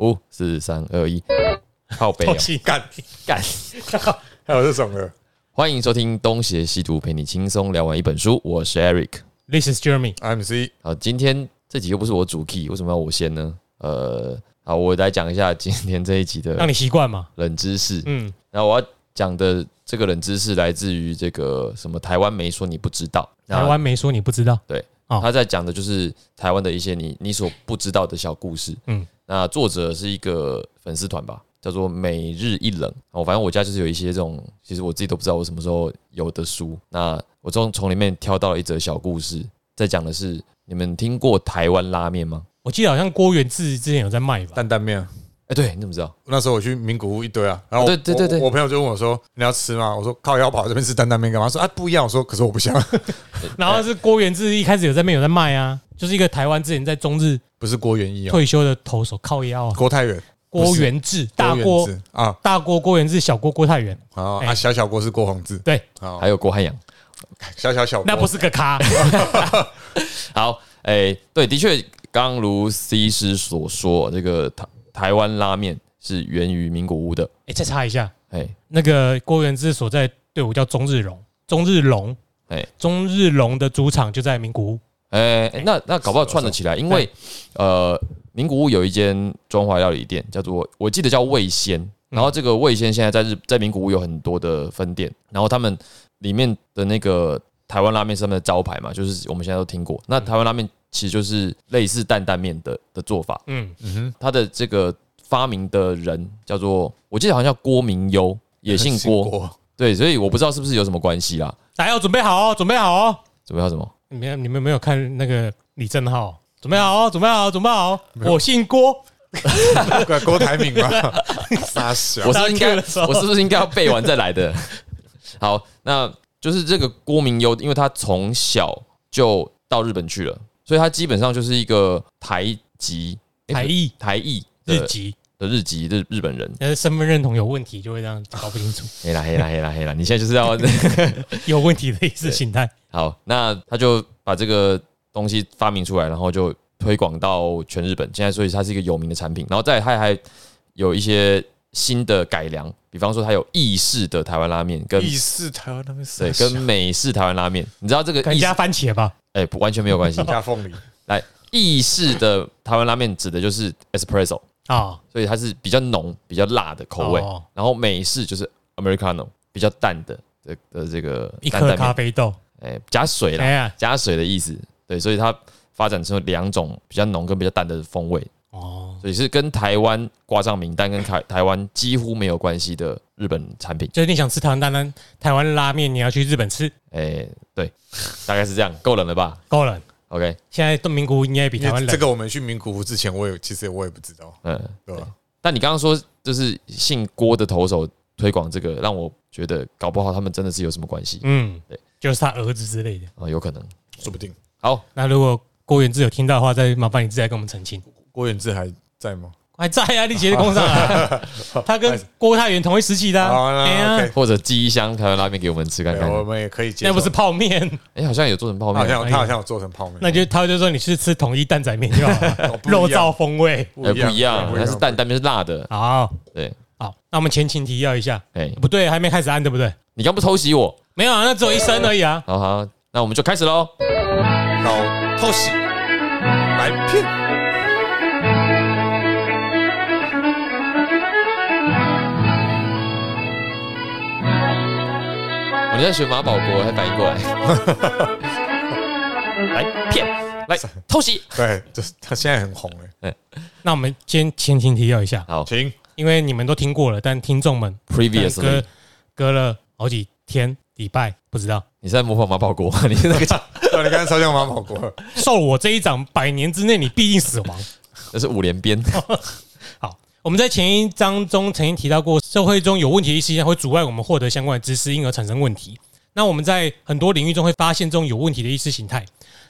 五四三二一，靠背、哦东，西干，干！还有这种的，欢迎收听《东邪西毒》，陪你轻松聊完一本书。我是 Eric。，This is Jeremy。MC 好，今天这集又不是我主 key，为什么要我先呢？呃，好，我来讲一下今天这一集的让你习惯嘛。冷知识。嗯，然后我要讲的这个冷知识来自于这个什么台湾没说你不知道，台湾没说你不知道。哦他在讲的就是台湾的一些你你所不知道的小故事。嗯，那作者是一个粉丝团吧，叫做每日一冷。哦，反正我家就是有一些这种，其实我自己都不知道我什么时候有的书。那我从从里面挑到了一则小故事，在讲的是你们听过台湾拉面吗？我记得好像郭元志之前有在卖吧？担担面啊。哎、对，你怎么知道？那时候我去名古屋一堆啊，然后我对对对对我我朋友就问我说：“你要吃吗？”我说：“靠腰跑这边吃担担面干嘛？”他说：“啊，不一样。”我说：“可是我不想，然后是郭元志一开始有在面有在卖啊，就是一个台湾之前在中日不是郭元义哦，退休的投手靠腰啊。郭泰元，郭元志，大元郭啊，大郭郭元志，小郭郭泰元。啊啊，小小郭是郭宏志，对，好还，有郭汉阳。小小小那不是个咖。好，哎、对，的确，刚如 C 师所说，这个台台湾拉面是源于名古屋的。哎，再插一下，哎、那个郭元志所在队伍叫中日龙，中日龙，哎中日龙的主场就在名古屋。哎、哎那那搞不好串得起来，因为呃，名古屋有一间中华料理店，叫做我记得叫味仙，然后这个味仙现在在日在名古屋有很多的分店，然后他们里面的那个台湾拉面上面的招牌嘛，就是我们现在都听过，那台湾拉面其实就是类似担担面的的做法，嗯，嗯哼，它的这个发明的人叫做我记得好像叫郭明优，也 姓郭，对，所以我不知道是不是有什么关系啦。大家要准备好哦，准备好哦。准备要什么？你们你们没有看那个李正浩？准备好哦，准备好，准备好哦。我姓郭，郭郭台铭嘛，傻小我，是不是应该我是不是应该要背完再来的？好，那就是这个郭明优，因为他从小就到日本去了，所以他基本上就是一个台籍、诶台裔台裔日籍，的日籍日日本人。但是身份认同有问题，就会这样搞不清楚，黑啦黑啦黑啦黑啦！你现在就是要 有问题的意识形态。好，那他就把这个东西发明出来，然后就推广到全日本。现在所以它是一个有名的产品，然后再来它还有一些新的改良，比方说它有意式的台湾拉面跟意式台湾拉面对跟美式台湾拉面，你知道这个加番茄吧？哎、不完全没有关系。加凤梨，来，意式的台湾拉面指的就是 espresso，啊，所以它是比较浓、比较辣的口味。哦然后美式就是 americano，比较淡的的的这个一颗咖啡豆，哎、加水啦哎，加水的意思。对，所以它发展成两种比较浓跟比较淡的风味，哦，所以是跟台湾挂上名单跟台台湾几乎没有关系的日本产品。就是你想吃台湾单单台湾拉面，你要去日本吃，哎、对，大概是这样，够冷了吧够冷。？OK，现在东名古屋应该比台湾冷。这个我们去名古屋之前，我也其实我也不知道，嗯，对吧？但你刚刚说就是姓郭的投手推广这个，让我觉得搞不好他们真的是有什么关系嗯，对，就是他儿子之类的。啊、有可能。说不定好，那如果郭元志有听到的话，再麻烦你自己来跟我们澄清。郭元志还在吗？还在啊，你杰的工上啊，他跟郭泰元同一时期的啊。好，哎呀 OK，或者寄一箱台湾拉面给我们吃看看。我们也可以接。那不是泡面，哎、好像有做成泡面好面，像他好像有做成泡面，那就他就说你是吃统一蛋仔面 肉燥风味。哎、不一样，它是蛋蛋面是辣的。好，对，好，那我们前情提要一下，哎、不对，还没开始按，对不对？你刚不偷袭我？没有啊，那只有一声而已啊。好好，那我们就开始喽。老偷袭来骗。你在学马保国，还反应过来，来骗，来偷袭。对，就是他现在很红哎，那我们先前情提要一下，好。请。因为你们都听过了，但听众们，previously，隔隔了好几天礼拜，不知道。你是在模仿马保国？你是那个叫对，你刚才超像马保国，受我这一掌，百年之内你必定死亡。那是五连鞭。好，我们在前一章中曾经提到过，社会中有问题的意识形态会阻碍我们获得相关的知识，因而产生问题。那我们在很多领域中会发现这种有问题的意识形态，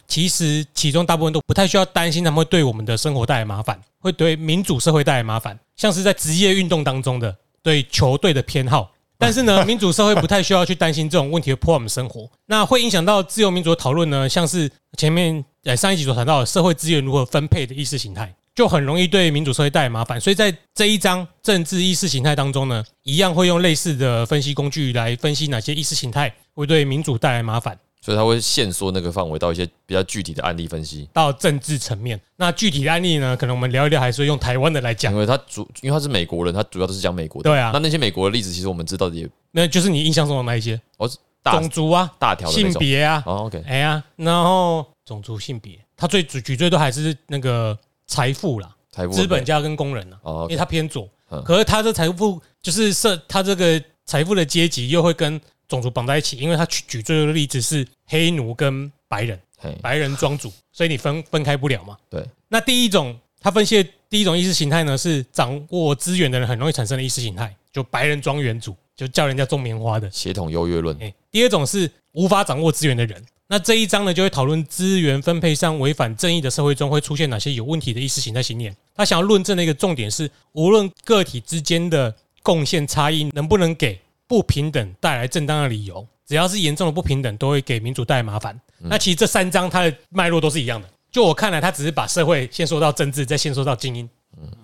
其实其中大部分都不太需要担心他们会对我们的生活带来麻烦，会对民主社会带来麻烦，像是在职业运动当中的对球队的偏好。但是呢，民主社会不太需要去担心这种问题会破坏我们生活。那会影响到自由民主的讨论呢，像是前面呃上一集所谈到的社会资源如何分配的意识形态，就很容易对民主社会带来麻烦。所以在这一章政治意识形态当中呢，一样会用类似的分析工具来分析哪些意识形态会对民主带来麻烦。所以他会限缩那个范围到一些比较具体的案例分析，到政治层面。那具体的案例呢，可能我们聊一聊，还是用台湾的来讲因。为他主因为他是美国人，他主要都是讲美国的。对啊那那些美国的例子，其实我们知道的也那就是你印象中的那一些哦大种族啊、大条的。性别啊，哦，OK，哎呀，然后种族、性别，他最举举最多还是那个财富啦，财富资本家跟工人啦，哦因为他偏左嗯。可是他的财富就是设他这个财富的阶级又会跟种族绑在一起，因为他举举最多的例子是黑奴跟白人，白人庄主，所以你分分开不了嘛。对，那第一种他分析的第一种意识形态呢，是掌握资源的人很容易产生的意识形态，就白人庄园主，就叫人家种棉花的。协同优越论，哎，第二种是无法掌握资源的人。那这一章呢，就会讨论资源分配上违反正义的社会中会出现哪些有问题的意识形态信念。他想要论证的一个重点是，无论个体之间的贡献差异能不能给不平等带来正当的理由，只要是严重的不平等，都会给民主带来麻烦。那其实这三章它的脉络都是一样的。就我看来，他只是把社会先说到政治，再先说到精英。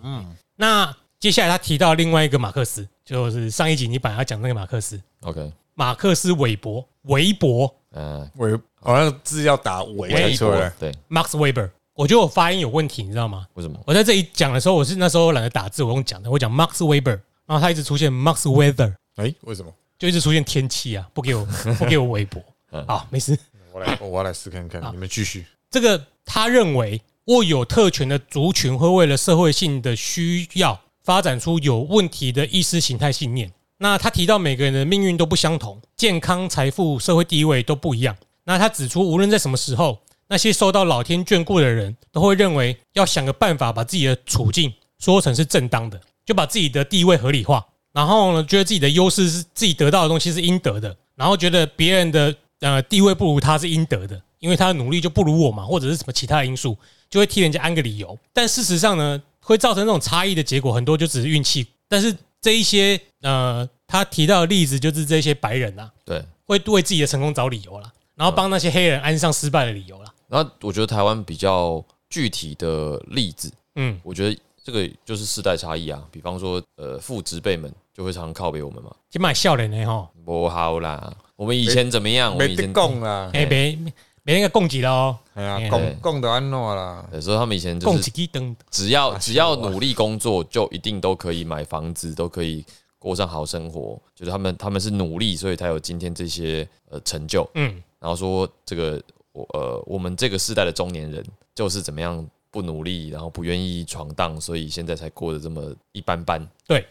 嗯，那接下来他提到另外一个马克思，就是上一集你本来要讲那个马克思，，OK，马克思韦伯，韦伯嗯，韦好像字要打韦才韦出来，对，Max Weber，我觉得我发音有问题，你知道吗？为什么？我在这里讲的时候，我是那时候懒得打字，我用讲的，我讲 Max Weber，然后他一直出现 Max Weather，哎，为什么？就一直出现天气啊，不给我 不给我微博。好，没事。我来，我要来试看看，你们继续。这个他认为握有特权的族群会为了社会性的需要发展出有问题的意识形态信念。那他提到每个人的命运都不相同，健康、财富、社会地位都不一样。那他指出，无论在什么时候，那些受到老天眷顾的人都会认为要想个办法把自己的处境说成是正当的，就把自己的地位合理化，然后呢，觉得自己的优势是自己得到的东西是应得的，然后觉得别人的呃地位不如他是应得的，因为他的努力就不如我嘛，或者是什么其他的因素，就会替人家安个理由。但事实上呢，会造成这种差异的结果，很多就只是运气。但是这一些呃，他提到的例子就是这些白人啊，对。会为自己的成功找理由啦，然后帮那些黑人安上失败的理由啦。然后我觉得台湾比较具体的例子，嗯，我觉得这个就是世代差异啊。比方说，呃，父执辈们就会常常靠北我们嘛，就买笑脸的吼，不好啦，我们以前怎么样？我们以前没得讲啦，哎，别别那个供给了哦，哎呀哎，讲讲的安诺啦，有时候他们以前就供是给灯，只要啊只要努力工作，就一定都可以买房子，都可以过上好生活。就是他们他们是努力，所以才有今天这些呃成就。嗯，然后说这个我呃我们这个世代的中年人就是怎么样不努力，然后不愿意闯荡，所以现在才过得这么一般般对。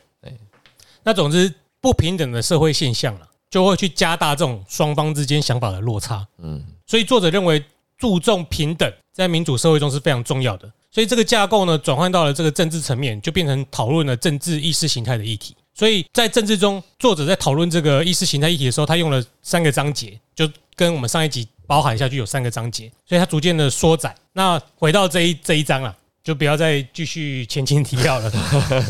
那总之不平等的社会现象了，就会去加大这种双方之间想法的落差。嗯，所以作者认为注重平等在民主社会中是非常重要的。所以这个架构呢，转换到了这个政治层面，就变成讨论了政治意识形态的议题。所以在政治中，作者在讨论这个意识形态议题的时候，他用了三个章节，就跟我们上一集包含下去有三个章节，所以他逐渐的缩窄。那回到这一这一章啊，就不要再继续前情提要了。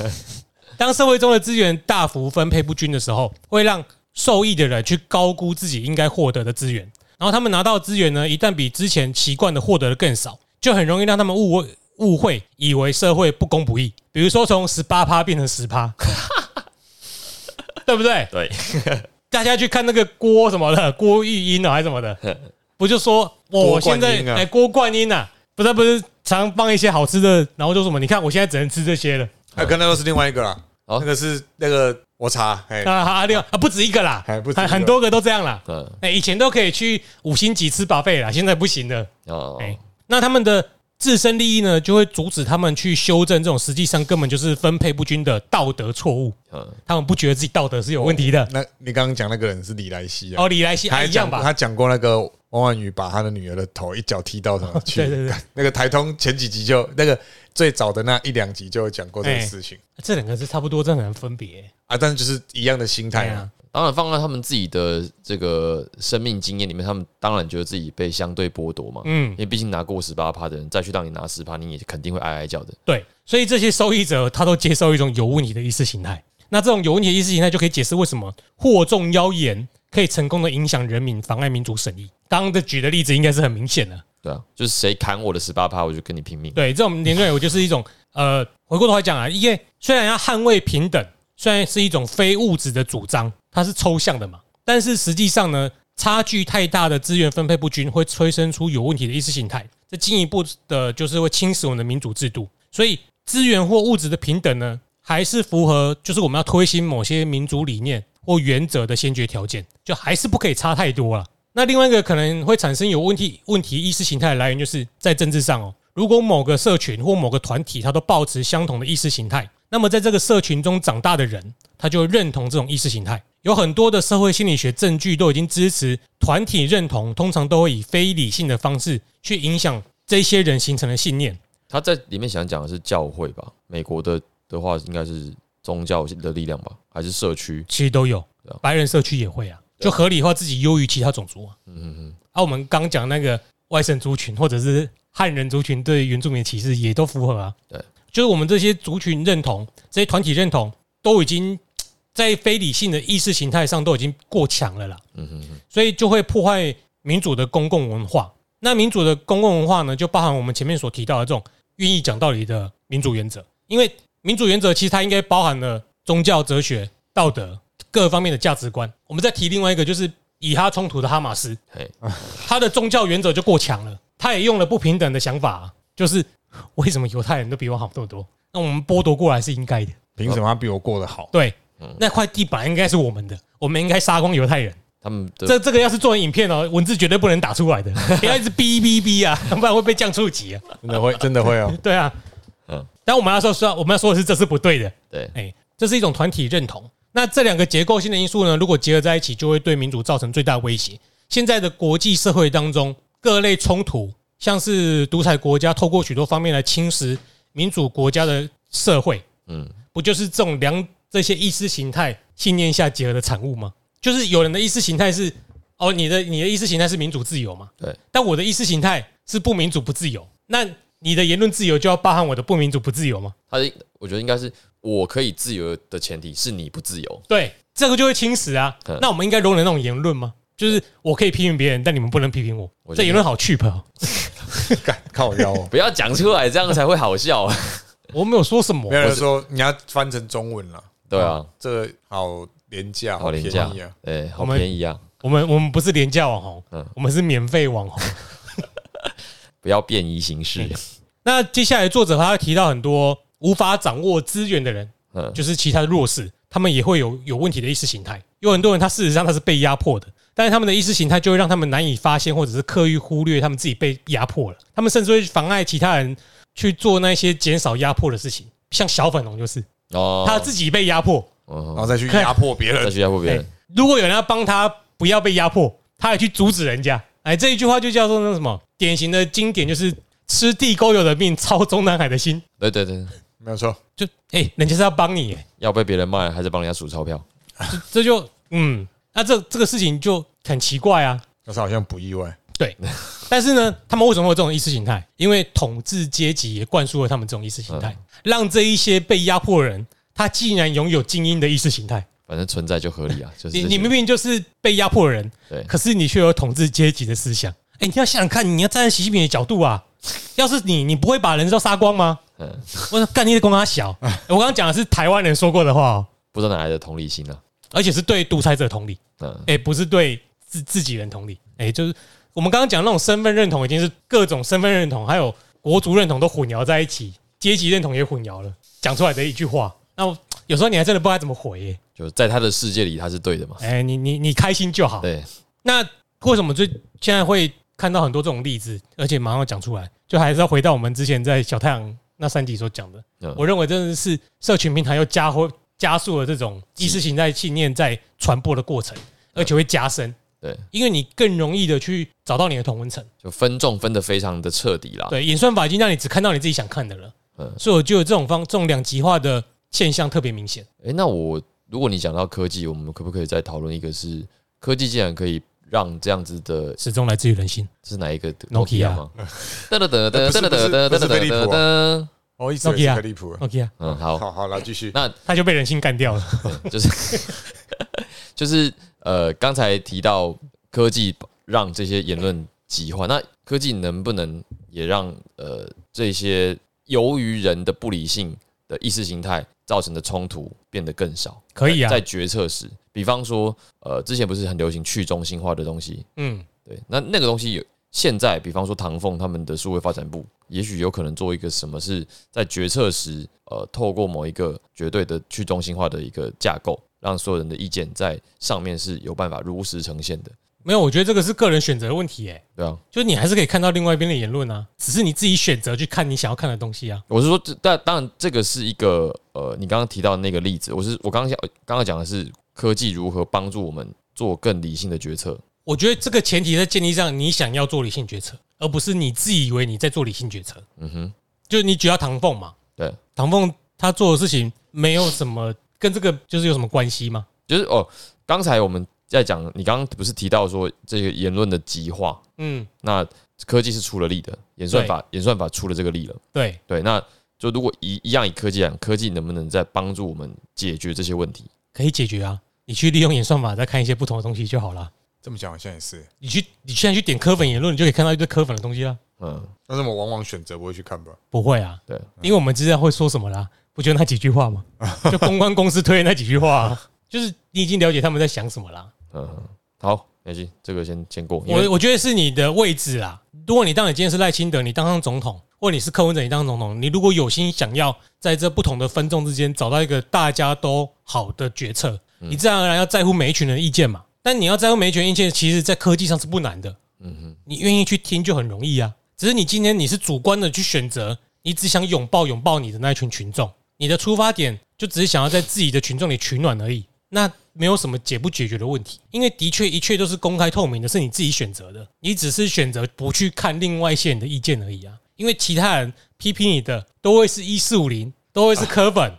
当社会中的资源大幅分配不均的时候，会让受益的人去高估自己应该获得的资源，然后他们拿到的资源呢，一旦比之前习惯的获得的更少，就很容易让他们误会误会，以为社会不公不义。比如说从十八趴变成十趴，对不对？对，大家去看那个郭什么的，郭玉英啊，还是什么的，不就说我郭现在哎郭冠英啊，不是不是常放一些好吃的，然后就什么，你看我现在只能吃这些了。啊，跟那个是另外一个啦，好那个是那个我查，哎，啊啊，另外啊不止一个啦，还不止很很多个都这样啦。嗯，哎，以前都可以去五星级吃 buffet 啦，现在不行了。哦，哎，那他们的自身利益呢，就会阻止他们去修正这种实际上根本就是分配不均的道德错误。嗯，他们不觉得自己道德是有问题的。那你刚刚讲那个人是李莱西啊，哦，李莱西他还啊一样吧？他讲过那个王婉瑜把他的女儿的头一脚踢到什么去？对对对，那个台通前几集就那个最早的那一两集就有讲过这个事情这两个是差不多，真的很难分别。啊，但是就是一样的心态啊。，当然放在他们自己的这个生命经验里面，他们当然觉得自己被相对剥夺嘛。嗯因，为毕竟拿过十八趴的人，再去让你拿十趴，你也肯定会哀哀叫的。对，所以这些受益者他都接受一种有问题的意识形态。那这种有问题的意识形态就可以解释为什么惑众妖言可以成功的影响人民，妨碍民主审议。刚刚的举的例子应该是很明显的。对啊，就是谁砍我的十八趴，我就跟你拼命。对，这种连任我就是一种呃，回过头来讲啊，因为虽然要捍卫平等，虽然是一种非物质的主张，它是抽象的嘛，但是实际上呢，差距太大的资源分配不均，会催生出有问题的意识形态，这进一步的就是会侵蚀我们的民主制度。所以资源或物质的平等呢，还是符合就是我们要推行某些民主理念或原则的先决条件，就还是不可以差太多了。那另外一个可能会产生有问题问题意识形态的来源，就是在政治上哦。如果某个社群或某个团体，他都保持相同的意识形态，那么在这个社群中长大的人，他就认同这种意识形态。有很多的社会心理学证据都已经支持，团体认同通常都会以非理性的方式去影响这些人形成的信念。他在里面想讲的是教会吧？美国的的话应该是宗教的力量吧，还是社区？其实都有啊，白人社区也会啊，就合理化自己优于其他种族啊。嗯嗯嗯，啊，我们刚讲那个外省族群或者是汉人族群对原住民的歧视也都符合啊。对，就是我们这些族群认同、这些团体认同都已经在非理性的意识形态上都已经过强了啦。嗯嗯嗯，所以就会破坏民主的公共文化。那民主的公共文化呢，就包含我们前面所提到的这种愿意讲道理的民主原则。因为民主原则其实它应该包含了宗教、哲学、道德各方面的价值观。我们再提另外一个，就是以哈冲突的哈马斯，他的宗教原则就过强了，他也用了不平等的想法，就是为什么犹太人都比我好这么多？那我们剥夺过来是应该的。凭什么他比我过得好？对，那块地本来应该是我们的，我们应该杀光犹太人。他们的这这个要是做成影片哦，文字绝对不能打出来的，不要一直哔哔哔啊，不然会被降触及啊。真的会，真的会哦。对啊，但我们要说说，我们要说的是这是不对的，对哎，这是一种团体认同。那这两个结构性的因素呢，如果结合在一起，就会对民主造成最大威胁。现在的国际社会当中，各类冲突，像是独裁国家透过许多方面来侵蚀民主国家的社会，嗯不就是这种两这些意识形态信念下结合的产物吗？就是有人的意识形态是哦，你的你的意识形态是民主自由嘛？对，但我的意识形态是不民主不自由。那你的言论自由就要包含我的不民主不自由吗？他的我觉得应该是我可以自由的前提是你不自由。对，这个就会侵蚀啊嗯。那我们应该容忍那种言论吗？就是我可以批评别人，但你们不能批评我我。觉得这言论好 cheap 哦，敢靠腰哦。不要讲出来，这样才会好笑。我没有说什么没。有人说你要翻成中文了。对啊，这个好廉价，好廉价便宜啊！，对，好我们便宜啊！我们我们不是廉价网红嗯，我们是免费网红。不要便宜行事。那接下来作者他会提到很多无法掌握资源的人，嗯，就是其他的弱势，他们也会有有问题的意识形态。有很多人他事实上他是被压迫的，但是他们的意识形态就会让他们难以发现，或者是刻意忽略他们自己被压迫了。他们甚至会妨碍其他人去做那些减少压迫的事情。像小粉龙就是哦，他自己被压迫，然哦，后再去压迫别人再人，去压迫别人哎，如果有人要帮他不要被压迫，他也去阻止人家。哎，这一句话就叫做那什么典型的经典，就是吃地沟油的命，操中南海的心。对对对，没有错。就哎、人家是要帮你、哎要被别人卖还是帮人家数钞票？这就嗯，那这这个事情就很奇怪啊。但是好像不意外。对，但是呢，他们为什么会有这种意识形态？因为统治阶级也灌输了他们这种意识形态，让这一些被压迫的人，他竟然拥有精英的意识形态。反正存在就合理啊，就是你你明明就是被压迫的人，对可是你却有统治阶级的思想。哎，你要想想看，你要站在习近平的角度啊。要是你，你不会把人都杀光吗？嗯，我说干你的公他小。哎 我刚刚讲的是台湾人说过的话哦，不知道哪来的同理心啊。而且是对独裁者同理。嗯，哎、不是对自自己人同理，哎、就是我们刚刚讲那种身份认同，已经是各种身份认同，还有国族认同都混淆在一起，阶级认同也混淆了，讲出来的一句话，那有时候你还真的不知道怎么回、耶就在他的世界里他是对的嘛。哎、你你你开心就好。对，那为什么最现在会看到很多这种例子，而且马上要讲出来，就还是要回到我们之前在小太阳那三集所讲的，嗯我认为真的是社群平台又加或加速了这种意识形态信念在传播的过程，而且会加深。对，因为你更容易的去找到你的同温层。就分众分的非常的彻底啦。对，演算法已经让你只看到你自己想看的了。嗯所以我觉得这种方这种两极化的现象特别明显。哎，那我如果你讲到科技，我们可不可以再讨论一个是科技竟然可以让这样子的，始终来自于人性。这是哪一个 Nokia 吗？噔噔噔噔噔噔噔噔不是飞利浦噔噔，哦，一直以为是 Nokia 飞利浦。OK 啊，嗯，好，好好来继续。那他就被人性干掉了。就是就是呃，刚才提到科技让这些言论极化。那科技能不能也让呃这些由于人的不理性的意识形态造成的冲突变得更少？可以啊在决策时，比方说，呃，之前不是很流行去中心化的东西，嗯，对，那那个东西有现在，比方说唐凤他们的数位发展部，也许有可能做一个什么是在决策时，呃，透过某一个绝对的去中心化的一个架构，让所有人的意见在上面是有办法如实呈现的，没有，我觉得这个是个人选择的问题，哎，对啊。就是你还是可以看到另外一边的言论啊，只是你自己选择去看你想要看的东西啊。我是说，这但当然这个是一个呃，你刚刚提到的那个例子，我是我刚刚讲刚刚讲的是科技如何帮助我们做更理性的决策，我觉得这个前提在建立上，你想要做理性决策，而不是你自以为你在做理性决策。嗯哼，就是你举到唐凤嘛，对，唐凤他做的事情没有什么跟这个就是有什么关系吗？就是哦，刚才我们在讲，你刚刚不是提到说这个言论的极化，嗯，那科技是出了力的，演算法演算法出了这个力了。对，对，那就如果一一样以科技来讲，科技能不能在帮助我们解决这些问题？可以解决啊。你去利用演算法再看一些不同的东西就好了。这么讲好像也是，你去你现在去点科粉言论，你就可以看到一堆科粉的东西啦。嗯，但是我往往选择不会去看吧。不会啊，对，因为我们知道会说什么啦，不就那几句话吗？就公关公司推的那几句话、啊，就是你已经了解他们在想什么啦。嗯，好，没关系，这个先先过。我我觉得是你的位置啦。如果你当你今天是赖清德，你当上总统，或你是柯文哲，你当上总统，你如果有心想要在这不同的分众之间找到一个大家都好的决策，你自然而然要在乎每一群人的意见嘛。但你要在乎每一群人意见，其实在科技上是不难的。嗯哼，你愿意去听就很容易啊。只是你今天你是主观的去选择，你只想拥抱拥抱你的那一群群众，你的出发点就只是想要在自己的群众里取暖而已。那没有什么解不解决的问题，因为的确一切都是公开透明的，是你自己选择的，你只是选择不去看另外一些人的意见而已啊。因为其他人批评你的都会是一四五零，都会是 科粉，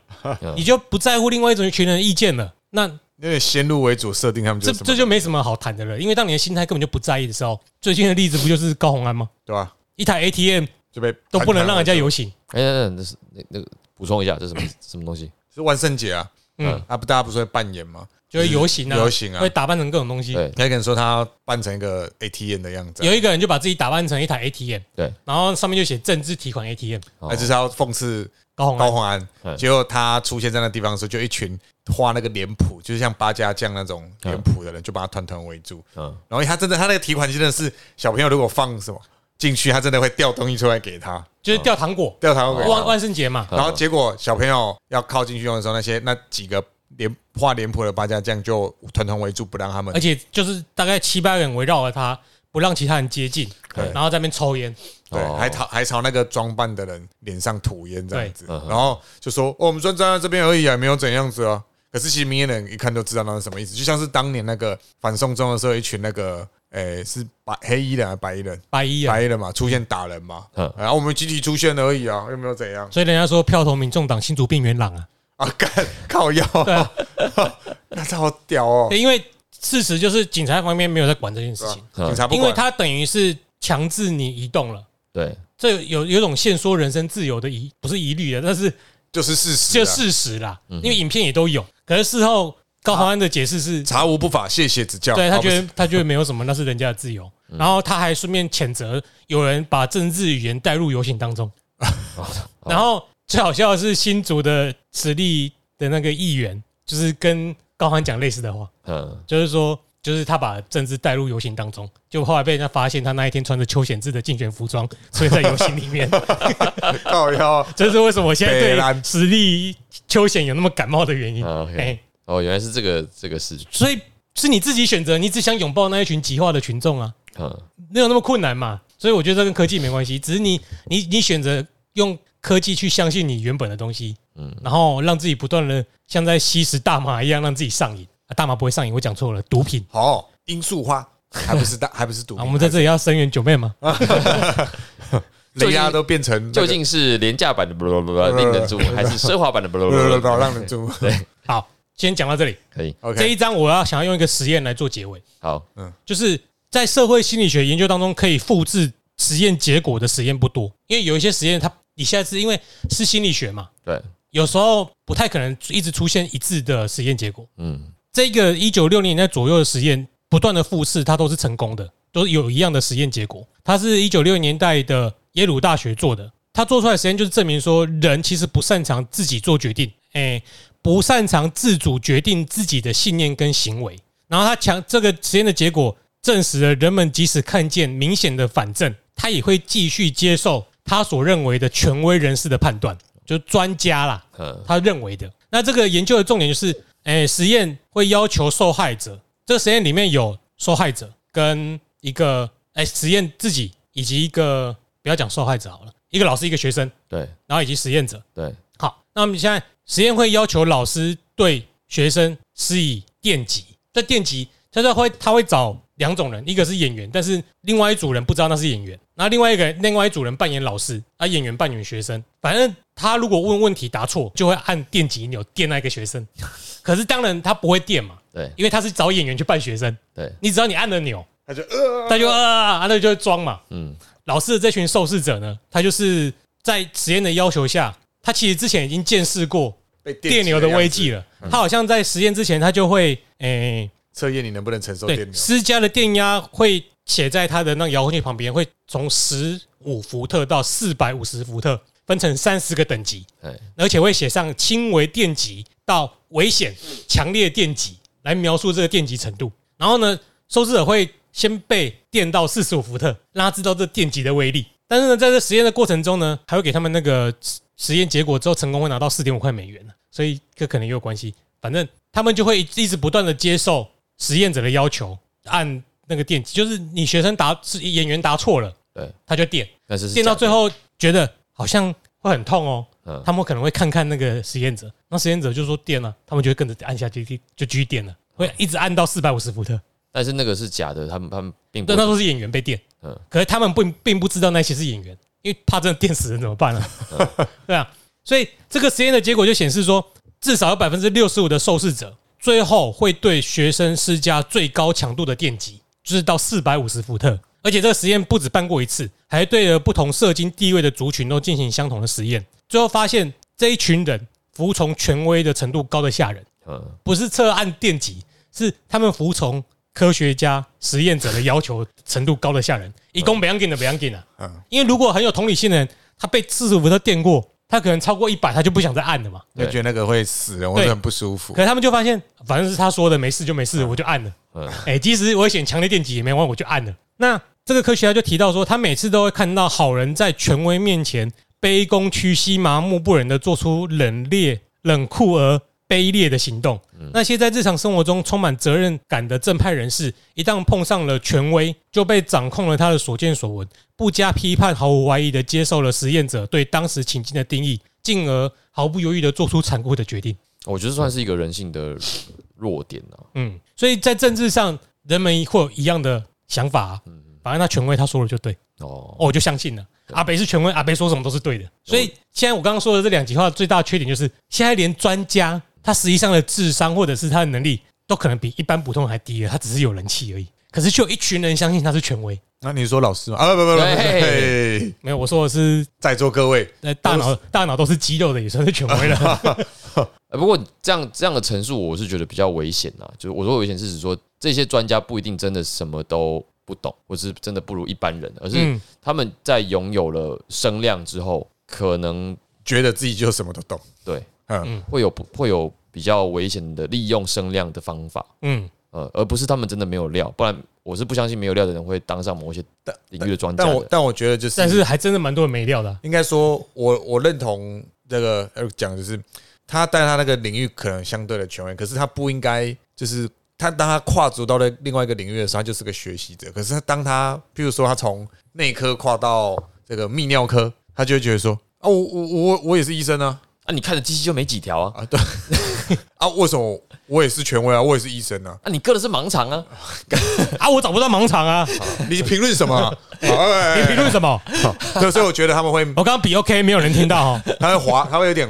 你就不在乎另外一种群人的意见了。那有点先入为主设定他们就这这就没什么好谈的了，因为当你的心态根本就不在意的时候，最近的例子不就是高红安吗？对吧？一台 ATM 就被都不能让人家有游行，哎，那那是那那个补充一下，这是什么什么东西？是万圣节啊，嗯，啊不，大家不是会扮演吗？就会游行啊，游行啊。会打扮成各种东西。对，你还跟你说他要扮成一个 ATM 的样子啊，有一个人就把自己打扮成一台 ATM，对，然后上面就写政治提款 ATM，就是要讽刺高宏安，高宏安。嗯结果他出现在那地方的时候，就一群画那个脸谱，就是像八家将那种脸谱的人，就把他团团围住。嗯，然后他真的，他那个提款机真的是小朋友如果放什么进去，他真的会掉东西出来给他，就是掉糖果，掉糖果。万万圣节嘛，然后结果小朋友要靠进去用的时候，那些那几个脸画脸谱的八家将就团团围住，不让他们。而。且就是大概七八个人围绕着他，不让其他人接近，对。然后在那边抽烟，对，哦。还朝还朝那个装扮的人脸上吐烟这样子，然后就说、哦我们专站在这边而已啊，没有怎样子啊。可是其实明眼人一看就知道那是什么意思，就像是当年那个反送中的时候，一群那个诶、是白黑衣人还是白衣人？白衣啊白。衣人嘛，出现打人嘛，嗯。然后我们集体出现而已啊，又没有怎样。所以人家说票投民众党新竹病元朗啊，啊，干靠腰，那这好屌哦，对因为事实就是警察方面没有在管这件事情，嗯因为警察不管，他等于是强制你移动了。对，这有有种限缩人身自由的疑，不是疑虑的，但是就是事实、就啊，事实啦。因为影片也都有，可是事后高豪安的解释是，查无不法，谢谢指教。对他觉得他觉得没有什么，那是人家的自由。然后他还顺便谴责有人把政治语言带入游行当中。然后最好笑的是新竹的实力的那个议员，就是跟高欢讲类似的话，嗯，就是说。就是他把政治带入游行当中，就后来被人家发现他那一天穿着邱显志的竞选服装所以在游行里面，靠腰，这是为什么我现在对北兰实力邱显有那么感冒的原因。啊，OK。哎，哦，原来是这个这个事。情，所以是你自己选择，你只想拥抱那一群极化的群众啊，嗯，没有那么困难嘛。所以我觉得这跟科技没关系，只是你你你选择用科技去相信你原本的东西，嗯然后让自己不断的像在吸食大麻一样让自己上瘾。啊、大麻不会上瘾，我讲错了，毒品。好，罂粟花还不是大，还不是毒啊，品。我们在这里要声援九妹吗？雷亚都变成那个究竟是廉价版的不不不令人注目，还是奢华版的不不不不？让人注目。好，先讲到这里。可以，这一章我要想要用一个实验来做结尾。好，嗯就是在社会心理学研究当中，可以复制实验结果的实验不多，因为有一些实验它以下是因为是心理学嘛，对，有时候不太可能一直出现一致的实验结果。嗯，这个一九六零年代左右的实验不断的复试，它都是成功的，都有一样的实验结果。它是一九六零年代的耶鲁大学做的，它做出来的实验就是证明说，人其实不擅长自己做决定，哎，不擅长自主决定自己的信念跟行为。然后他强这个实验的结果证实了，人们即使看见明显的反证，他也会继续接受他所认为的权威人士的判断，就专家啦，嗯他认为的。那这个研究的重点就是，哎，实验会要求受害者，这个实验里面有受害者跟一个哎实验自己以及一个不要讲受害者好了，一个老师一个学生，对然后以及实验者。对，好，那我们现在实验会要求老师对学生施以电击，这电击他就会他会找两种人，一个是演员，但是另外一组人不知道那是演员，然后另外一个另外一组人扮演老师，啊演员扮演学生，反正他如果问问题答错，就会按电击钮电那个学生，可是当然他不会电嘛，对。因为他是找演员去扮学生，对，你只要你按了钮，他就呃，他就啊，那就会装嘛。嗯，老师的这群受试者呢，他就是在实验的要求下，他其实之前已经见识过被电流的危机了，了。他好像在实验之前，他就会诶、测验你能不能承受电对，流。施加的电压会写在它的那个遥控器旁边，会从十五伏特到四百五十伏特，分成三十个等级，哎，而且会写上轻微电极到危险、强烈电极来描述这个电极程度。然后呢，受试者会先被电到四十五伏特，让他知道这电极的威力。但是呢，在这实验的过程中呢，还会给他们那个实实验结果之后，成功会拿到四点五块美元所以这可能也有关系。反正他们就会一一直不断的接受实验者的要求，按那个电极，就是你学生答是演员答错了，对，他就电，但是是电到最后觉得好像会很痛哦，嗯他们可能会看看那个实验者，那实验者就说电了，他们就会跟着按下去，就继续电了，会一直按到四百五十伏特。但是那个是假的，他们他们并不对，那都是演员被电，嗯。可是他们并并不知道那些是演员，因为怕真的电死人怎么办呢、对啊，所以这个实验的结果就显示说，至少有百分之六十五的受试者最后会对学生施加最高强度的电击，就是到四百五十伏特。而且这个实验不止办过一次，还对了不同社经地位的族群都进行相同的实验，最后发现这一群人服从权威的程度高的吓人。嗯不是测按电极，是他们服从科学家、实验者的要求程度高的吓人。一共不要紧的不要紧啊，嗯因为如果很有同理心的人，他被四十伏特电过，他可能超过一百，他就不想再按了嘛。就觉得那个会死人，或者很不舒服可。是他们就发现，反正是他说的，没事就没事，我就按了。嗯哎，即使危险强烈电击也没关系，我就按了。那这个科学家就提到说，他每次都会看到好人在权威面前卑躬屈膝、麻木不仁的做出冷冽、冷酷而卑劣的行动。那些在日常生活中充满责任感的正派人士，一旦碰上了权威，就被掌控了他的所见所闻，不加批判、毫无怀疑的接受了实验者对当时情境的定义，进而毫不犹豫的做出残酷的决定。我觉得算是一个人性的弱点啊。嗯，所以在政治上，人们会有一样的想法、啊。反正他权威他说了就对，哦，哦，我就相信了。阿北是权威，阿北说什么都是对的。所以现在我刚刚说的这两句话最大的缺点就是，现在连专家他实际上的智商或者是他的能力都可能比一般普通人还低了，他只是有人气而已。可是却有一群人相信他是权威。那你说老师吗？啊，不不不不，没有，我说的是在座各位，呃大脑大脑都是肌肉的，也算是权威了。呃不过这样这样的陈述，我是觉得比较危险啊。就是我说危险是指说，这些专家不一定真的什么都不懂，或是真的不如一般人，而是嗯，他们在拥有了声量之后，可能觉得自己就什么都懂。对嗯，会有不会有比较危险的利用声量的方法，嗯，呃，而不是他们真的没有料，不然我是不相信没有料的人会当上某些领域的专家的。但我但我觉得就是，但是还真的蛮多人没料的啊。应该说，我我认同这个 Eric 讲的就是，他在他那个领域可能相对的权威，可是他不应该就是他当他跨足到了另外一个领域的时候，他就是个学习者。可是他当他譬如说他从内科跨到这个泌尿科，他就会觉得说啊，我我我我也是医生啊啊，你看的机器就没几条啊，啊对 啊，为什么我也是权威啊，我也是医生啊？啊，你割的是盲肠啊，啊，我找不到盲肠啊！你评论什么你评论什么？对，所以我觉得他们会我刚刚比 OK，没有人听到哦。他会滑，他会有点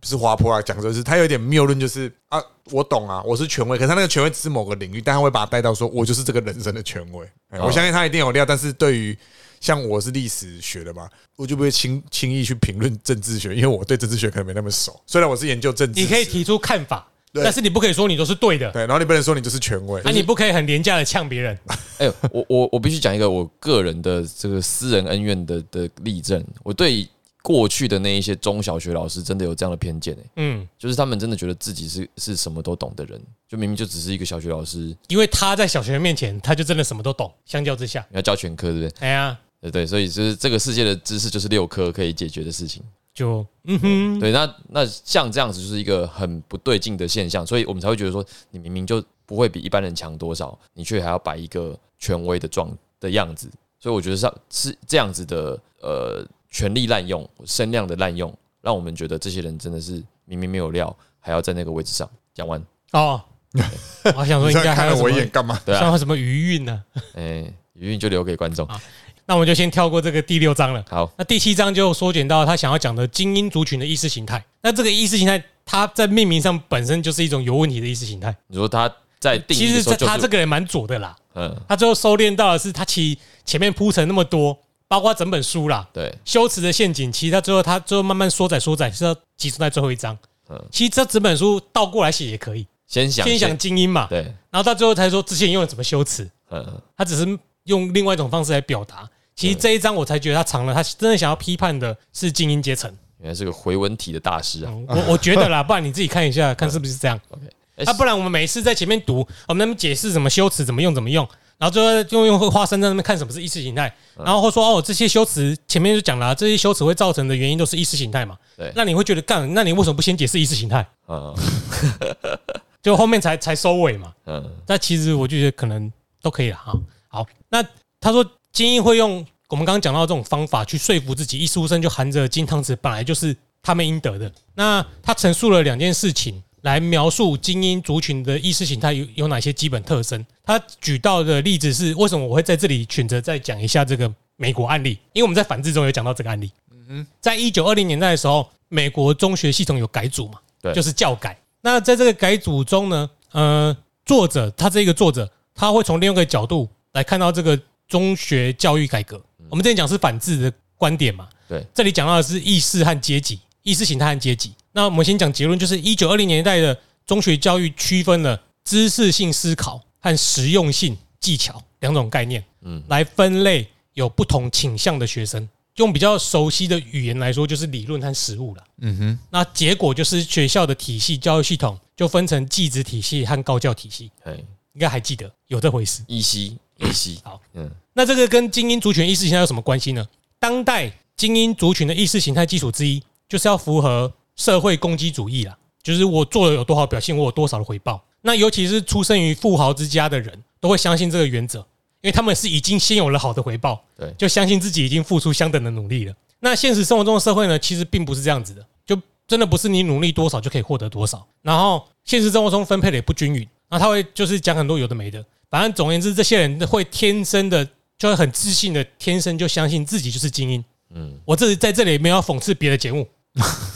不是滑坡啊，讲的是他有点谬论，就是啊，我懂啊，我是权威，可是他那个权威只是某个领域，但他会把他带到说，我就是这个人生的权威。我相信他一定有料，但是对于像我是历史学的嘛，我就不会轻轻易去评论政治学，因为我对政治学可能没那么熟。虽然我是研究政治，你可以提出看法，但是你不可以说你都是对的，对，然后你不能说你就是权威那、，你不可以很廉价的呛别人。哎、我我我必须讲一个我个人的这个私人恩怨的的例证。我对过去的那一些中小学老师真的有这样的偏见、欸，嗯，就是他们真的觉得自己是是什么都懂的人，就明明就只是一个小学老师，因为他在小学生面前，他就真的什么都懂。相较之下，要教全科，对不对？哎呀，对对，所以就是这个世界的知识就是六科可以解决的事情。就嗯哼，对，那那像这样子就是一个很不对劲的现象，所以我们才会觉得说，你明明就不会比一般人强多少，你却还要摆一个权威的状的样子，所以我觉得是是这样子的呃权力滥用、声量的滥用，让我们觉得这些人真的是明明没有料，还要在那个位置上。讲完，哦，我还想说应该还有什看了我一眼，干嘛？对啊，像什么余韵呢？哎，余韵就留给观众。那我们就先跳过这个第六章了。好，那第七章就缩减到他想要讲的精英族群的意识形态。那这个意识形态，它在命名上本身就是一种有问题的意识形态。你说他在定其实这义的时候、就是，他这个人蛮左的啦，嗯，他最后收敛到的是他其实前面铺陈那么多，包括整本书啦，对，修辞的陷阱，其实他最后他最后慢慢缩窄缩窄，是要集中在最后一章。嗯其实这整本书倒过来写也可以，先想先想精英嘛，对，然后到最后才说之前用了怎么修辞，嗯，他只是用另外一种方式来表达。其实这一章我才觉得他藏了，他真的想要批判的是精英阶层。原来是个回文体的大师啊。嗯我我觉得啦，不然你自己看一下，看是不是这样。OK，那啊，不然我们每次在前面读，我们那边解释怎么修辞，怎么用，怎么用，然后最后用用花生在那边看什么是意识形态，嗯然后或说哦，这些修辞前面就讲了啊，这些修辞会造成的原因都是意识形态嘛。对那你会觉得干，那你为什么不先解释意识形态？嗯 就后面才才收尾嘛。嗯，但其实我就觉得可能都可以了哈。好，那他说精英会用我们刚刚讲到这种方法去说服自己，一出生就含着金汤匙，本来就是他们应得的。那他陈述了两件事情来描述精英族群的意识形态有有哪些基本特征。他举到的例子是为什么我会在这里选择再讲一下这个美国案例？因为我们在反制中有讲到这个案例。嗯在一九二零年代的时候，美国中学系统有改组嘛，对就是教改。那在这个改组中呢，呃，作者他这个作者他会从另外一个角度来看到这个中学教育改革。我们之前讲是反制的观点嘛，对，这里讲到的是意识和阶级，意识形态和阶级。那我们先讲结论，就是一九二零年代的中学教育区分了知识性思考和实用性技巧两种概念，嗯来分类有不同倾向的学生。用比较熟悉的语言来说，就是理论和实务了。嗯哼，那结果就是学校的体系教育系统就分成技职体系和高教体系，哎，应该还记得有这回事。依稀好，嗯那这个跟精英族群意识形态有什么关系呢？当代精英族群的意识形态基础之一，就是要符合社会攻击主义啦，就是我做了有多好表现，我有多少的回报。那尤其是出生于富豪之家的人，都会相信这个原则，因为他们是已经先有了好的回报，对就相信自己已经付出相等的努力了。那现实生活中的社会呢，其实并不是这样子的，就真的不是你努力多少就可以获得多少。然后现实生活中分配的也不均匀，然后他会就是讲很多有的没的。反正总而言之，这些人会天生的就会很自信的，天生就相信自己就是精英。嗯，我这里在这里没有要讽刺别的节目，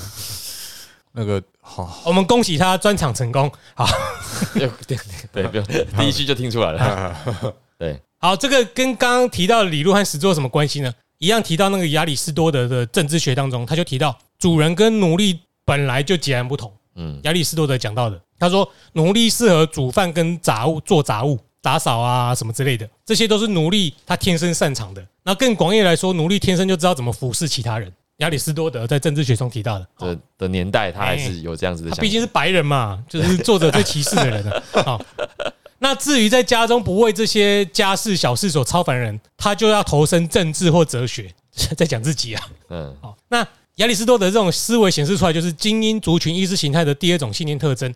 那个好，我们恭喜他专场成功。好对对对，不用 第一句就听出来了，对，好，这个跟刚刚提到的理论和实作有什么关系呢？一样提到那个亚里士多德的政治学当中，他就提到主人跟奴隶本来就截然不同。嗯亚里士多德讲到的，他说奴隶适合煮饭跟杂物做杂物、打扫啊什么之类的，这些都是奴隶他天生擅长的。那更广义来说，奴隶天生就知道怎么服侍其他人。亚里士多德在政治学中提到的，的的年代，他还是有这样子的想法，他毕竟是白人嘛，就是作者最歧视的人了。好，那至于在家中不为这些家事小事所超凡人，他就要投身政治或哲学，在讲自己啊。嗯好，那亚里士多德这种思维显示出来，就是精英族群意识形态的第二种信念特征。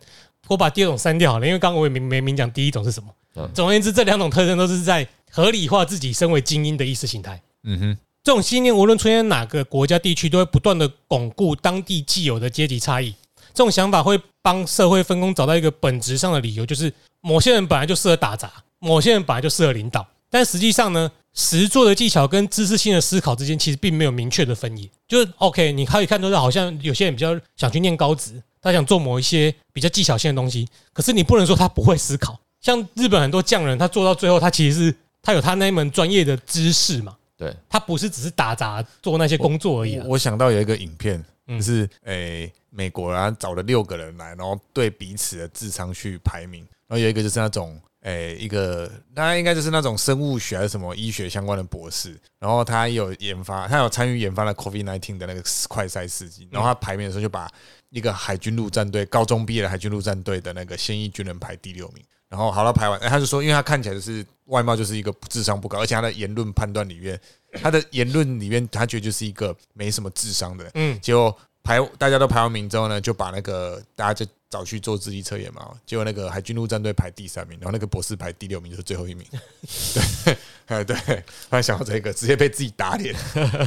我把第二种删掉好了，因为刚刚我也没没明讲第一种是什么嗯。总而言之，这两种特征都是在合理化自己身为精英的意识形态。嗯哼，这种信念无论出现在哪个国家地区，都会不断的巩固当地既有的阶级差异。这种想法会帮社会分工找到一个本质上的理由，就是某些人本来就适合打杂，某些人本来就适合领导。但实际上呢，实做的技巧跟知识性的思考之间其实并没有明确的分野。就是 OK，你可以看出是好像有些人比较想去念高职，他想做某一些比较技巧性的东西，可是你不能说他不会思考。像日本很多匠人，他做到最后，他其实是他有他那一门专业的知识嘛。对，他不是只是打杂做那些工作而已啊。我我想到有一个影片，就是诶、美国然后找了六个人来，然后对彼此的智商去排名，然后有一个就是那种。诶、一个他应该就是那种生物学还是什么医学相关的博士，然后他有研发，他有参与研发了 COVID nineteen 的那个快筛试剂，然后他排名的时候就把一个海军陆战队高中毕业的海军陆战队的那个现役军人排第六名。然后好了，排完，哎他就说，因为他看起来就是外貌就是一个智商不高，而且他的言论判断里面，他的言论里面，他觉得就是一个没什么智商的人。嗯，结果排大家都排完名之后呢，就把那个大家就找去做智力测验嘛。结果那个海军陆战队排第三名，然后那个博士排第六名，就是最后一名。对，哎对，突然想到这个，直接被自己打脸。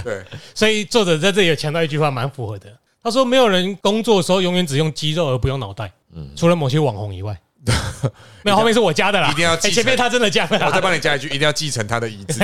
对，所以作者在这里有强调一句话，蛮符合的。他说：“没有人工作的时候永远只用肌肉而不用脑袋，除了某些网红以外。没有，后面是我加的啦。一定要前面他真的加的我再啦。帮你加一句，一定要继承他的遗志。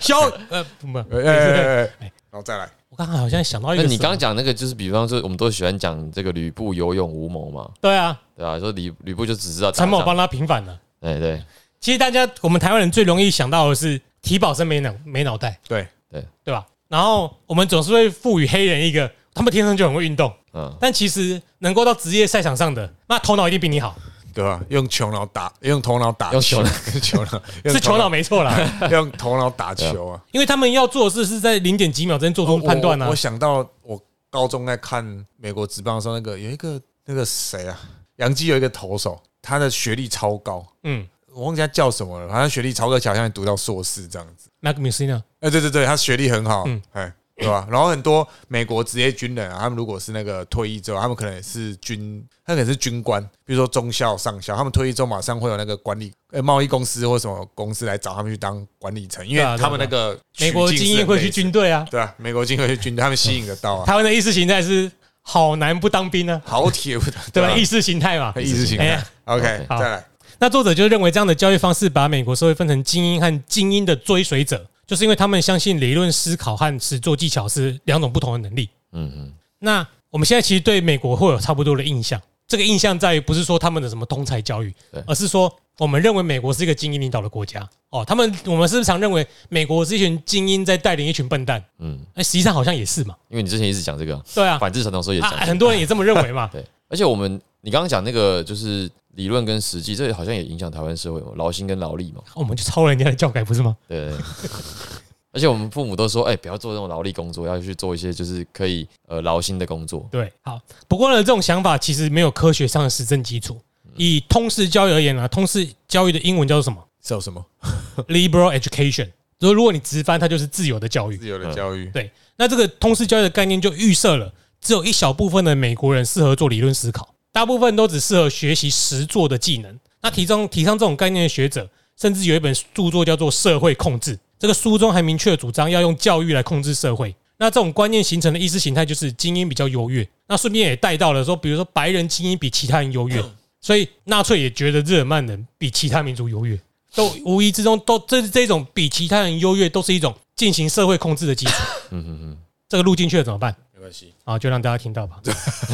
修呃不，哎哎哎哎然后再来，我刚刚好像想到一那个，你刚刚讲那个就是，比方说我们都喜欢讲这个吕布有勇无谋嘛，对啊，对啊、说吕吕布就只知道打仗，陈某帮他平反了。对对。其实大家我们台湾人最容易想到的是提保生没脑没脑袋，对。对，对吧？然后我们总是会赋予黑人一个他们天生就很会运动，嗯，但其实能够到职业赛场上的，那头脑一定比你好，对吧？用球脑打，用头脑打用球脑，用球脑 是球脑，没错啦。用用头脑打球啊。因为他们要做的事是在零点几秒之间做出判断啊我我。想到我高中在看美国职棒的时候，那个有一个那个谁啊，洋基有一个投手，他的学历超高，嗯我忘记他叫什么了，好像学历超高，好像读到硕士这样子。，Mac i s i n a 哎，对对对，他学历很好，嗯哎，对吧？然后很多美国职业军人啊，他们如果是那个退役之后，他们可能也是军，他可能是军官，比如说中校、上校，他们退役之后马上会有那个管理呃贸易公司或什么公司来找他们去当管理层，因为他们那个美国精英会去军队啊，对啊，美国精英会去军队，他们吸引得到啊，台湾的意识形态是好男不当兵呢，好铁不当，对吧？啊意识形态嘛。意识形态。哎。OK，好。再来，那作者就认为这样的教育方式把美国社会分成精英和精英的追随者，就是因为他们相信理论思考和实作技巧是两种不同的能力。嗯嗯，那我们现在其实对美国会有差不多的印象，这个印象在于不是说他们的什么通才教育，而是说我们认为美国是一个精英领导的国家。哦，他们我们是不是常认为美国是一群精英在带领一群笨蛋？嗯，哎，实际上好像也是嘛。因为你之前一直讲这个对啊，反制传统的时候也啊讲这个，很多人也这么认为嘛。对，而且我们你刚刚讲那个就是理论跟实际，这好像也影响台湾社会嘛，劳心跟劳力嘛，我们就抄人家的教改不是吗？对。而且我们父母都说，哎、不要做这种劳力工作，要去做一些就是可以呃劳心的工作。对，好。不过呢，这种想法其实没有科学上的实证基础。以通识教育而言啊，通识教育的英文叫做什么叫什么？Liberal education。就是如果你直翻，它就是自由的教育。自由的教育？对，那这个通识教育的概念就预设了，只有一小部分的美国人适合做理论思考，大部分都只适合学习实做的技能。那提倡提倡这种概念的学者，甚至有一本著作叫做《社会控制》，这个书中还明确地主张要用教育来控制社会。那这种观念形成的意识形态就是精英比较优越。那顺便也带到了说，比如说白人精英比其他人优越，所以纳粹也觉得日耳曼人比其他民族优越，都无意之中都这这种比其他人优越，都是一种进行社会控制的基础。嗯嗯嗯，这个路进去了怎么办？没关系，啊，就让大家听到吧。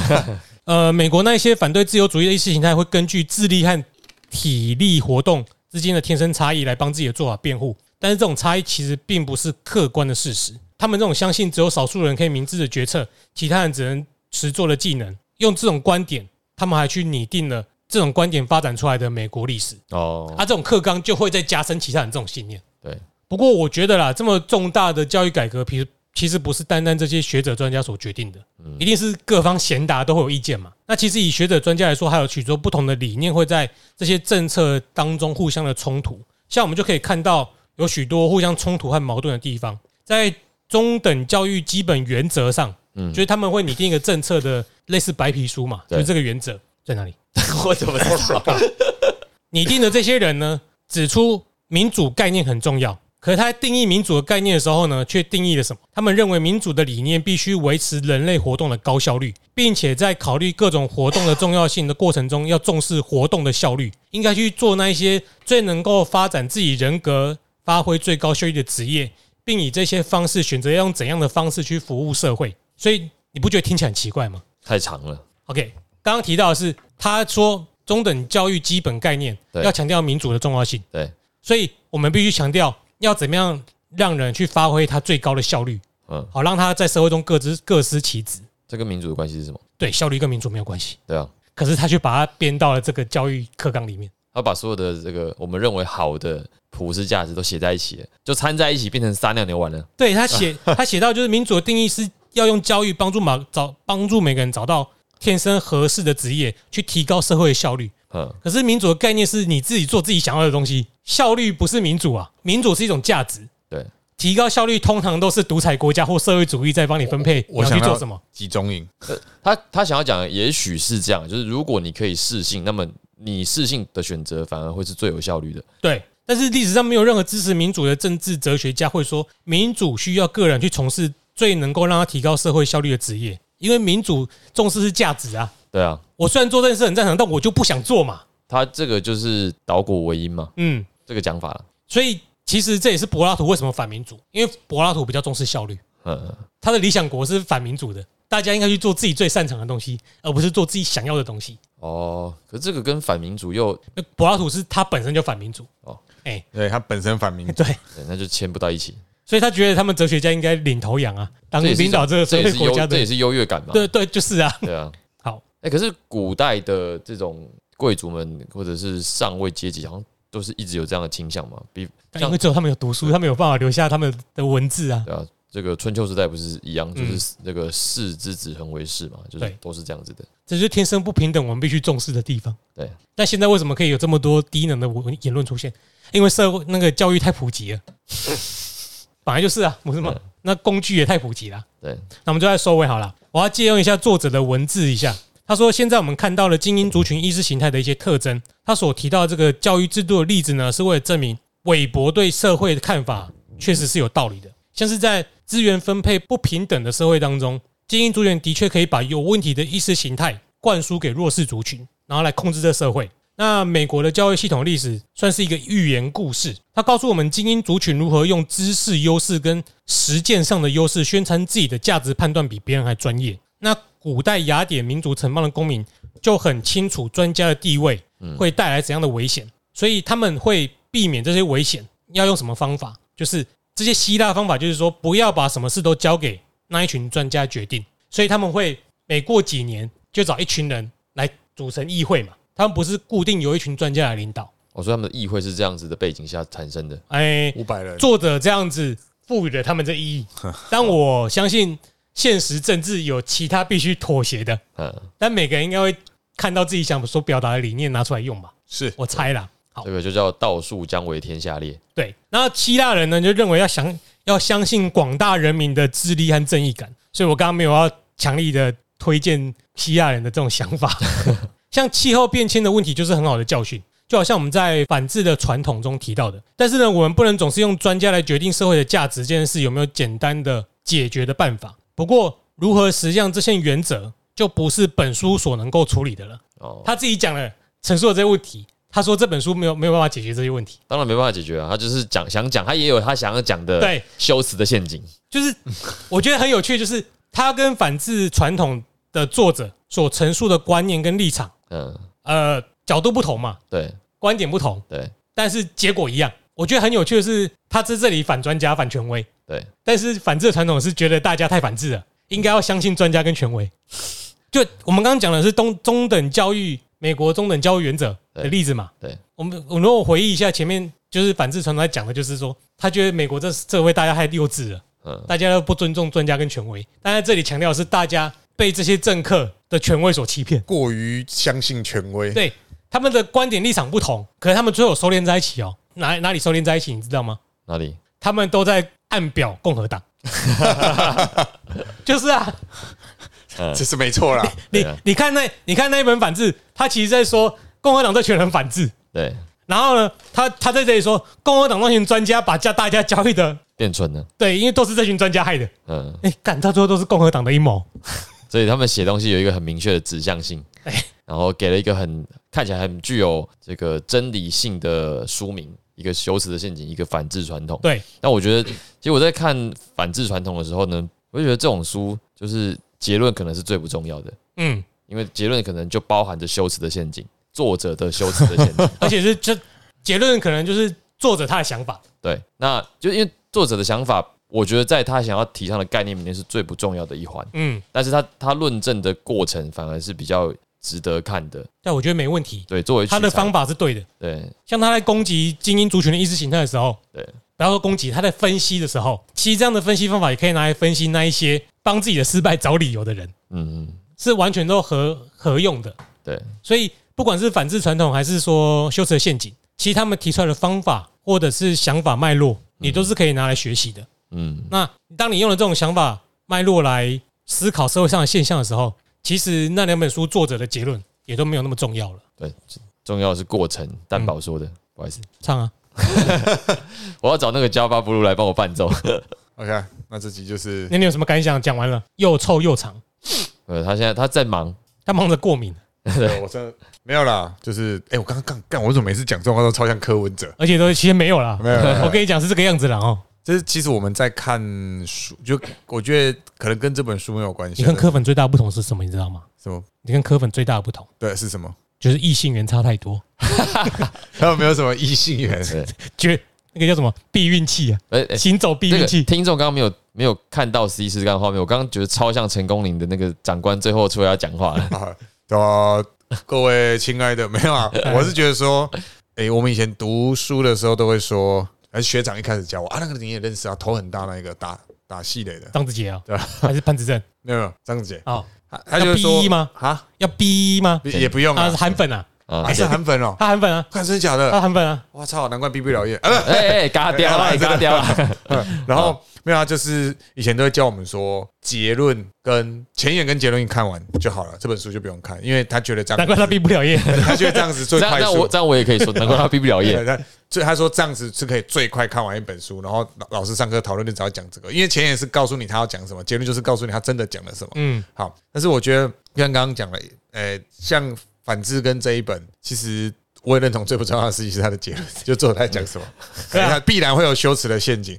呃，美国那一些反对自由主义的意识形态会根据智力和体力活动之间的天生差异来帮自己的做法辩护，但是这种差异其实并不是客观的事实。他们这种相信只有少数人可以明智的决策，其他人只能实做的技能，用这种观点，他们还去拟定了这种观点发展出来的美国历史。哦，啊，这种课纲就会再加深其他人这种信念。对，不过我觉得啦，这么重大的教育改革，其实其实不是单单这些学者专家所决定的，一定是各方贤达都会有意见嘛。那其实以学者专家来说，还有许多不同的理念会在这些政策当中互相的冲突。像我们就可以看到有许多互相冲突和矛盾的地方，在中等教育基本原则上，嗯就是他们会拟定一个政策的类似白皮书嘛，就对是这个原则在哪里？我怎么知道？拟定的这些人呢，指出民主概念很重要，可是他在定义民主的概念的时候呢，却定义了什么？他们认为民主的理念必须维持人类活动的高效率，并且在考虑各种活动的重要性的过程中，要重视活动的效率，应该去做那一些最能够发展自己人格、发挥最高效益的职业，并以这些方式选择要用怎样的方式去服务社会。所以你不觉得听起来很奇怪吗？太长了，OK，刚刚提到的是，他说中等教育基本概念要强调民主的重要性，对，所以我们必须强调要怎么样让人去发挥他最高的效率，嗯，好让他在社会中各司各司其职。这跟民主的关系是什么？对，效率跟民主没有关系，对啊，可是他却把它编到了这个教育课纲里面。他把所有的这个我们认为好的普世价值都写在一起，就掺在一起变成撒尿牛丸了。对他写，他写到就是民主的定义是要用教育帮助马找帮助每个人找到天生合适的职业，去提高社会的效率。嗯，可是民主的概念是你自己做自己想要的东西，效率不是民主啊，民主是一种价值。对，提高效率通常都是独裁国家或社会主义在帮你分配我想去做什么。集中营，他他想要讲的也许是这样，就是如果你可以适性，那么你适性的选择反而会是最有效率的。对，但是历史上没有任何支持民主的政治哲学家会说，民主需要个人去从事最能够让他提高社会效率的职业，因为民主重视是价值啊。对啊，我虽然做这件事很赞成，但我就不想做嘛。他这个就是倒果为因嘛，嗯，这个讲法了。所以其实这也是柏拉图为什么反民主，因为柏拉图比较重视效率，嗯，他的理想国是反民主的，大家应该去做自己最擅长的东西，而不是做自己想要的东西。哦，可是这个跟反民主又那柏拉图是他本身就反民主哦哦，哎，对他本身反民主，对，对那就牵不到一起。所以他觉得他们哲学家应该领头羊啊，当领导这个这也是会国家这也是优越感嘛。对对，就是啊。对啊，好，哎、可是古代的这种贵族们或者是上位阶级，好像都是一直有这样的倾向嘛。比因为只有他们有读书，他们有办法留下他们的文字啊。对啊，这个春秋时代不是一样，就嗯是那个士之子恒为士嘛，就是都是这样子的。这就是天生不平等，我们必须重视的地方。对，但现在为什么可以有这么多低能的文言论出现？因为社会那个教育太普及了，本来就是啊，不是吗？那工具也太普及了。对，那我们就来收尾好了。我要借用一下作者的文字一下。他说：“现在我们看到了精英族群意识形态的一些特征。他所提到这个教育制度的例子呢，是为了证明韦伯对社会的看法确实是有道理的。像是在资源分配不平等的社会当中，精英族群的确可以把有问题的意识形态灌输给弱势族群，然后来控制这社会。那美国的教育系统历史算是一个寓言故事，它告诉我们精英族群如何用知识优势跟实践上的优势宣传自己的价值判断比别人还专业。那古代雅典民族城邦的公民就很清楚专家的地位会带来怎样的危险，所以他们会避免这些危险。要用什么方法？就是这些希腊方法，就是说不要把什么事都交给那一群专家决定。所以他们会每过几年就找一群人来组成议会嘛，他们不是固定由一群专家来领导。我说他们的议会是这样子的背景下产生的。哎，五百人，作者这样子赋予了他们这意义，但我相信现实政治有其他必须妥协的，嗯，但每个人应该会看到自己想所表达的理念拿出来用吧，是我猜啦。好这，个就叫道术将为天下裂。对，然后希腊人呢就认为要相要相信广大人民的智力和正义感，所以我刚刚没有要强力的推荐希腊人的这种想法。像气候变迁的问题就是很好的教训，就好像我们在反制的传统中提到的。但是呢，我们不能总是用专家来决定社会的价值这件事有没有简单的解决的办法。不过，如何实现这些原则，就不是本书所能够处理的了。哦，他自己讲了，陈述了这些问题。他说这本书没有没有办法解决这些问题。当然没办法解决啊，他就是讲想讲，他也有他想要讲的对，修辞的陷阱。就是我觉得很有趣，就是他跟反制传统的作者所陈述的观念跟立场，嗯，呃，角度不同嘛，对观点不同，对但是结果一样。我觉得很有趣的是，他在这里反专家、反权威，对，但是反制的传统是觉得大家太反制了，应该要相信专家跟权威。就我们刚刚讲的是中中等教育，美国中等教育原则的例子嘛。对，我们我如果回忆一下前面，就是反制传统在讲的，就是说他觉得美国这社会大家太幼稚了。嗯，大家都不尊重专家跟权威，但在这里强调的是大家被这些政客的权威所欺骗，过于相信权威，对他们的观点立场不同，可是他们最后收敛在一起哦，哪哪里收敛在一起，你知道吗？哪里？他们都在暗表共和党，就是啊，嗯。这是没错啦。你对啊。你看那你看那一本反制，他其实在说共和党这群人反制，对，然后呢，他他在这里说共和党那群专家把教大家交易的，变蠢了。对，因为都是这群专家害的，嗯，哎，干到最后都是共和党的阴谋，所以他们写东西有一个很明确的指向性哎，然后给了一个很看起来很具有这个真理性的书名，一个修辞的陷阱，一个反制传统。对，那我觉得，其实我在看反制传统的时候呢，我就觉得这种书就是结论可能是最不重要的，嗯，因为结论可能就包含着修辞的陷阱，作者的修辞的陷阱。而且是这结论可能就是作者他的想法。对，那就因为作者的想法我觉得在他想要提倡的概念里面是最不重要的一环，嗯，但是他他论证的过程反而是比较值得看的。但我觉得没问题，对，作为他的方法是对的。对像他在攻击精英族群的意识形态的时候，对不要说攻击，他在分析的时候，其实这样的分析方法也可以拿来分析那一些帮自己的失败找理由的人，嗯嗯是完全都合合用的。对所以不管是反制传统，还是说修辞的陷阱，其实他们提出来的方法或者是想法脉络，你都是可以拿来学习的。嗯那当你用了这种想法脉络来思考社会上的现象的时候，其实那两本书作者的结论也都没有那么重要了。对，重要的是过程。担保说的，不好意思，唱啊，我要找那个 Java Blue 来帮我伴奏。OK，那这集就是那你有什么感想？讲完了，又臭又长，呃，他现在他在忙，他忙着过敏，对我真的 没有啦，就是哎，我刚刚干干，我怎么每次讲这种话都超像柯文哲？而且都其实没有啦。没有我跟你讲是这个样子啦哦。就是其实我们在看书，就我觉得可能跟这本书没有关系。你跟柯粉最大的不同是什么？你知道吗？什么？你跟柯粉最大的不同对，是什么？就是异性缘差太多，还有没有什么异性缘？对，绝那个叫什么避孕器啊，哎哎，行走避这个孕器。听众刚刚没有没有看到 C 四刚的画面，我刚刚觉得超像成功林的那个长官最后出来要讲话了。啊，各位亲爱的，没有啊，我是觉得说，哎，我们以前读书的时候都会说，还是学长一开始教我啊，那个你也认识啊，头很大那个打打戏类的，张子杰啊 对吧，还是潘子正？没有张子杰，啊，他他就说要逼吗？啊，要逼吗？也也不用他是啊，韩粉啊，啊还是韩粉哦，他韩粉啊，看真的假他的？韩粉啊，我操，难怪毕不了业啊！哎 哎，嘎掉了，嘎掉了。然后没有啊，就是以前都会教我们说结论跟前言跟结论你看完就好了，这本书就不用看，因为他觉得这样，难怪他毕不了业。他觉得这样子最快速那我。这样我也可以说，难怪他毕不了业 所以他说这样子是可以最快看完一本书，然后老老师上课讨论就只要讲这个，因为前言是告诉你他要讲什么，结论就是告诉你他真的讲了什么。嗯，好，但是我觉得像刚刚讲了，呃，像反制跟这一本，其实我也认同最不重要的事情是他的结论，就作者在讲什么，他必然会有修辞的陷阱，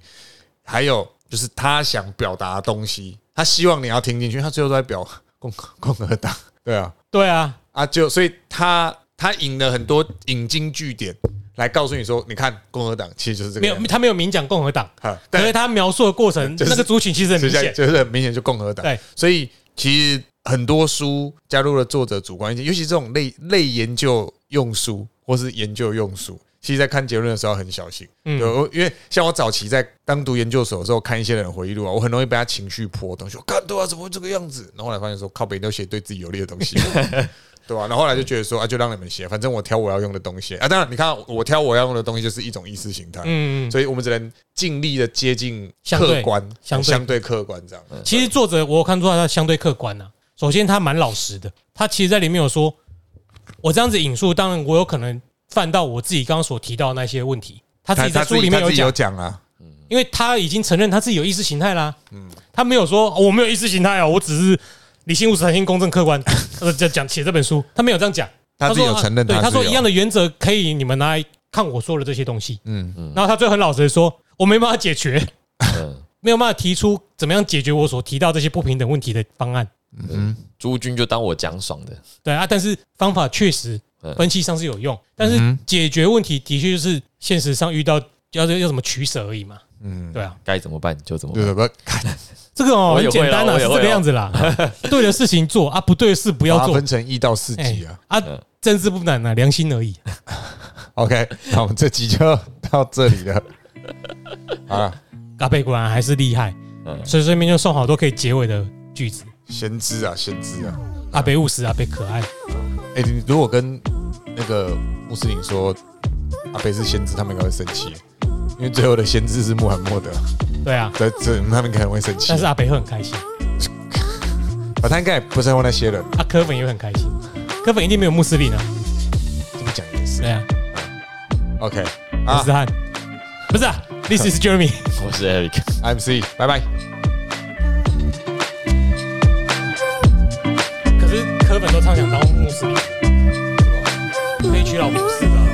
还有就是他想表达的东西，他希望你要听进去，他最后都在表共共和党，对啊，对啊，啊，就所以他他引了很多引经据典来告诉你说，你看共和党其实就是这个没有，他没有明讲共和党，哈，可但是他描述的过程，就是那个族群其实很明显。就是很明显就共和党。对，所以其实很多书加入了作者主观意见，尤其这种类类研究用书或是研究用书，其实在看结论的时候很小心。嗯因为像我早期在当读研究所的时候，看一些人的回忆录啊，我很容易被他情绪波动，说看对啊，怎么会这个样子？然后后来发现说，靠北都写对自己有利的东西。对吧、然后后来就觉得说啊，就让你们写，反正我挑我要用的东西啊。当然，你看我挑我要用的东西就是一种意识形态，嗯，所以我们只能尽力的接近客观，相对相对客观这样。其实作者我看出来他相对客观呐、首先他蛮老实的，他其实在里面有说，我这样子引述，当然我有可能犯到我自己刚刚所提到的那些问题。他自己在书里面有讲，讲啊，因为他已经承认他自己有意识形态啦。他没有说、哦我没有意识形态啊，我只是理性务实、诚信、公正、客观。呃，讲讲写这本书，他没有这样讲。他自己有说承认对，他说一样的原则可以你们拿来看我说的这些东西。嗯嗯然后他最后很老实的说，我没办法解决，嗯，没有办法提出怎么样解决我所提到这些不平等问题的方案。嗯朱君就当我讲爽的。对啊，但是方法确实嗯分析上是有用，但是嗯解决问题的确就是现实上遇到要要怎么取舍而已嘛。嗯，对啊，该怎么办就怎么对这个哦很简单啊，是这个样子啦。对的事情做啊，不对的事不要做分。成一到四哎集啊。啊嗯，政治不难啊，良心而已。OK，那我们这集就到这里了。好了，阿贝果然还是厉害，嗯所以这边就送好多可以结尾的句子。先知啊，先知啊。阿贝务实，阿贝可爱。哎，你如果跟那个穆斯林说阿贝是先知，他们应该会生气，因为最后的先知是穆罕默德，对啊，这这他们可能会生气但。是阿北会很开心，啊，他应该也不是在乎那些人，啊，科粉也会很开心。科粉一定没有穆斯林啊，这么讲也是对。啊，OK，啊阿斯汉不是啊，This is Jeremy。我是 Eric。，MC，拜拜。可是科粉都畅想当穆斯林，可以娶老婆是的。